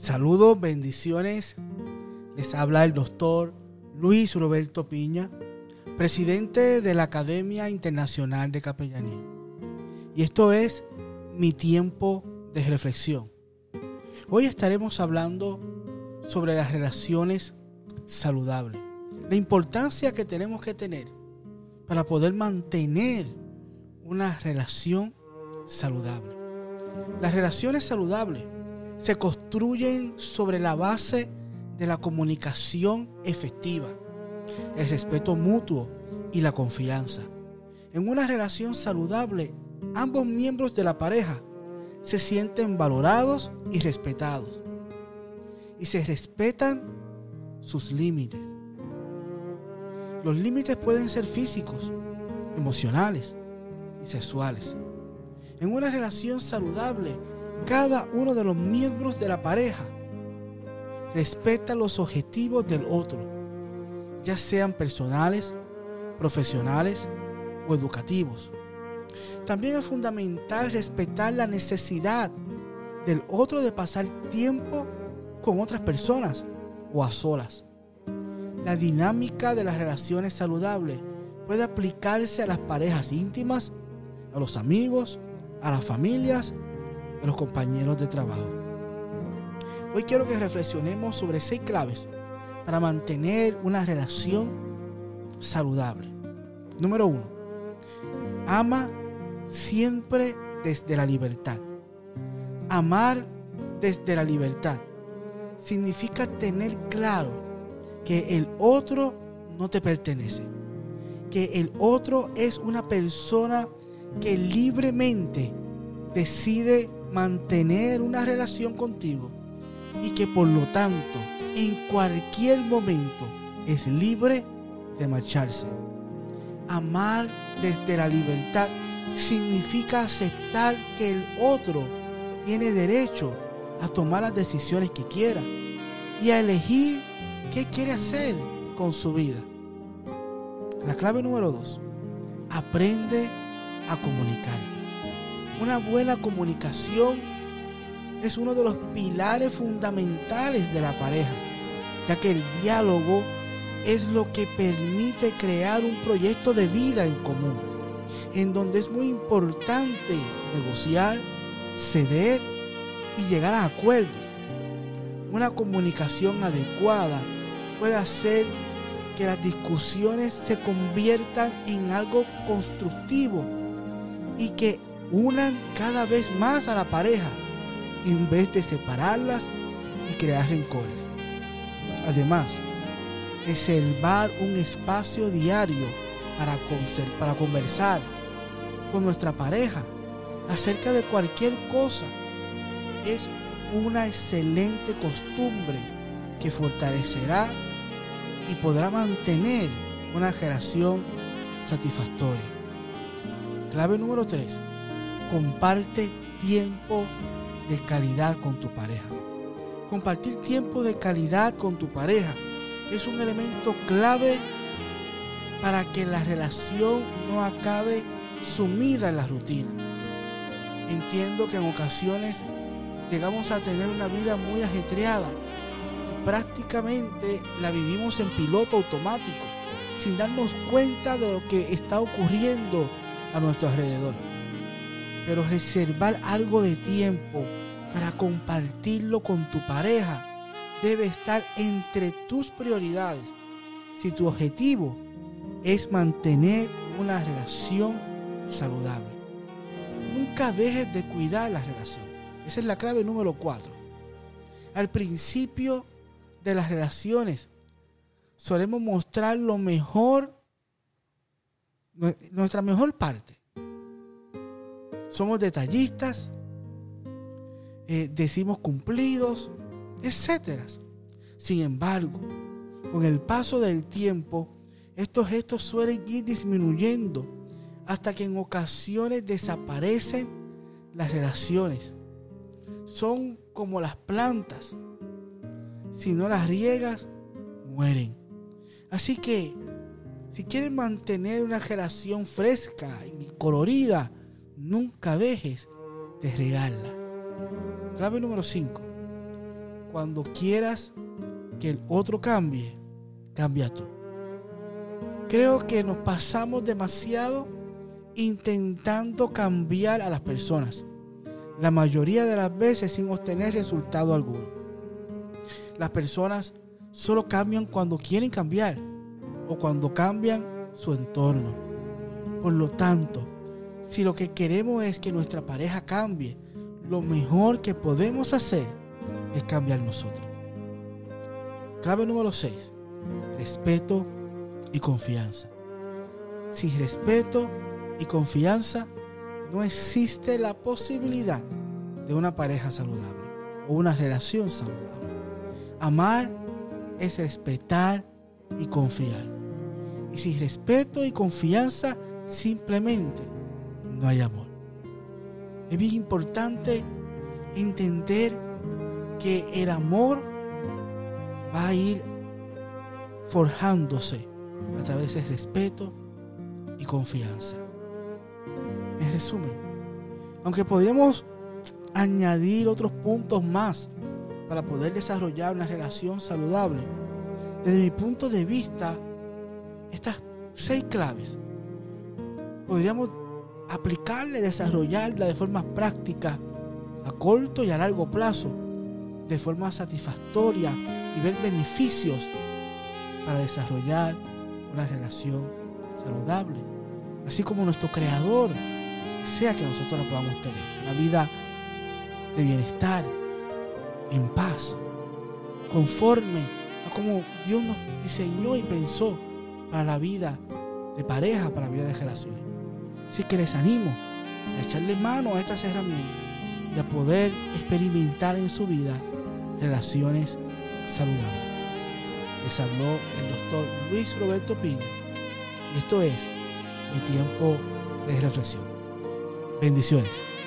Saludos, bendiciones. Les habla el doctor Luis Roberto Piña, presidente de la Academia Internacional de Capellanía. Y esto es mi tiempo de reflexión. Hoy estaremos hablando sobre las relaciones saludables. La importancia que tenemos que tener para poder mantener una relación saludable. Las relaciones saludables se construyen sobre la base de la comunicación efectiva, el respeto mutuo y la confianza. En una relación saludable, ambos miembros de la pareja se sienten valorados y respetados. Y se respetan sus límites. Los límites pueden ser físicos, emocionales y sexuales. En una relación saludable, cada uno de los miembros de la pareja respeta los objetivos del otro, ya sean personales, profesionales o educativos. También es fundamental respetar la necesidad del otro de pasar tiempo con otras personas o a solas. La dinámica de las relaciones saludables puede aplicarse a las parejas íntimas, a los amigos, a las familias, a los compañeros de trabajo. Hoy quiero que reflexionemos sobre seis claves para mantener una relación saludable. Número uno, ama siempre desde la libertad. Amar desde la libertad significa tener claro que el otro no te pertenece, que el otro es una persona que libremente decide mantener una relación contigo y que por lo tanto en cualquier momento es libre de marcharse. Amar desde la libertad significa aceptar que el otro tiene derecho a tomar las decisiones que quiera y a elegir qué quiere hacer con su vida. La clave número dos, aprende a comunicarte. Una buena comunicación es uno de los pilares fundamentales de la pareja, ya que el diálogo es lo que permite crear un proyecto de vida en común, en donde es muy importante negociar, ceder y llegar a acuerdos. Una comunicación adecuada puede hacer que las discusiones se conviertan en algo constructivo y que unan cada vez más a la pareja en vez de separarlas y crear rencores. Además, reservar un espacio diario para, conversar con nuestra pareja acerca de cualquier cosa es una excelente costumbre que fortalecerá y podrá mantener una relación satisfactoria. Clave número 3 comparte tiempo de calidad con tu pareja. Compartir tiempo de calidad con tu pareja es un elemento clave para que la relación no acabe sumida en la rutina. Entiendo que en ocasiones llegamos a tener una vida muy ajetreada. Prácticamente la vivimos en piloto automático, sin darnos cuenta de lo que está ocurriendo a nuestro alrededor pero reservar algo de tiempo para compartirlo con tu pareja debe estar entre tus prioridades. Si tu objetivo es mantener una relación saludable. Nunca dejes de cuidar la relación. Esa es la clave número cuatro. Al principio de las relaciones solemos mostrar lo mejor, nuestra mejor parte somos detallistas, eh, decimos cumplidos, etc. Sin embargo, con el paso del tiempo, estos gestos suelen ir disminuyendo hasta que en ocasiones desaparecen las relaciones. Son como las plantas. Si no las riegas, mueren. Así que, si quieres mantener una relación fresca y colorida, nunca dejes de regarla. Clave número 5. cuando quieras que el otro cambie, cambia tú. Creo que nos pasamos demasiado intentando cambiar a las personas. La mayoría de las veces sin obtener resultado alguno. Las personas solo cambian cuando quieren cambiar o cuando cambian su entorno. Por lo tanto, si lo que queremos es que nuestra pareja cambie, lo mejor que podemos hacer es cambiar nosotros. Clave número 6. Respeto y confianza. Sin respeto y confianza no existe la posibilidad de una pareja saludable o una relación saludable. Amar es respetar y confiar. Y sin respeto y confianza simplemente no hay amor. Es bien importante entender que el amor va a ir forjándose a través de respeto y confianza. En resumen, aunque podríamos añadir otros puntos más para poder desarrollar una relación saludable, desde mi punto de vista, estas seis claves podríamos aplicarla y desarrollarla de forma práctica a corto y a largo plazo, de forma satisfactoria y ver beneficios para desarrollar una relación saludable. Así como nuestro creador sea que nosotros la podamos tener. Una vida de bienestar, en paz, conforme a como Dios nos diseñó y pensó para la vida de pareja, para la vida de relaciones. Así que les animo a echarle mano a estas herramientas y a poder experimentar en su vida relaciones saludables. Les habló el doctor Luis Roberto Piña y esto es mi tiempo de reflexión. Bendiciones.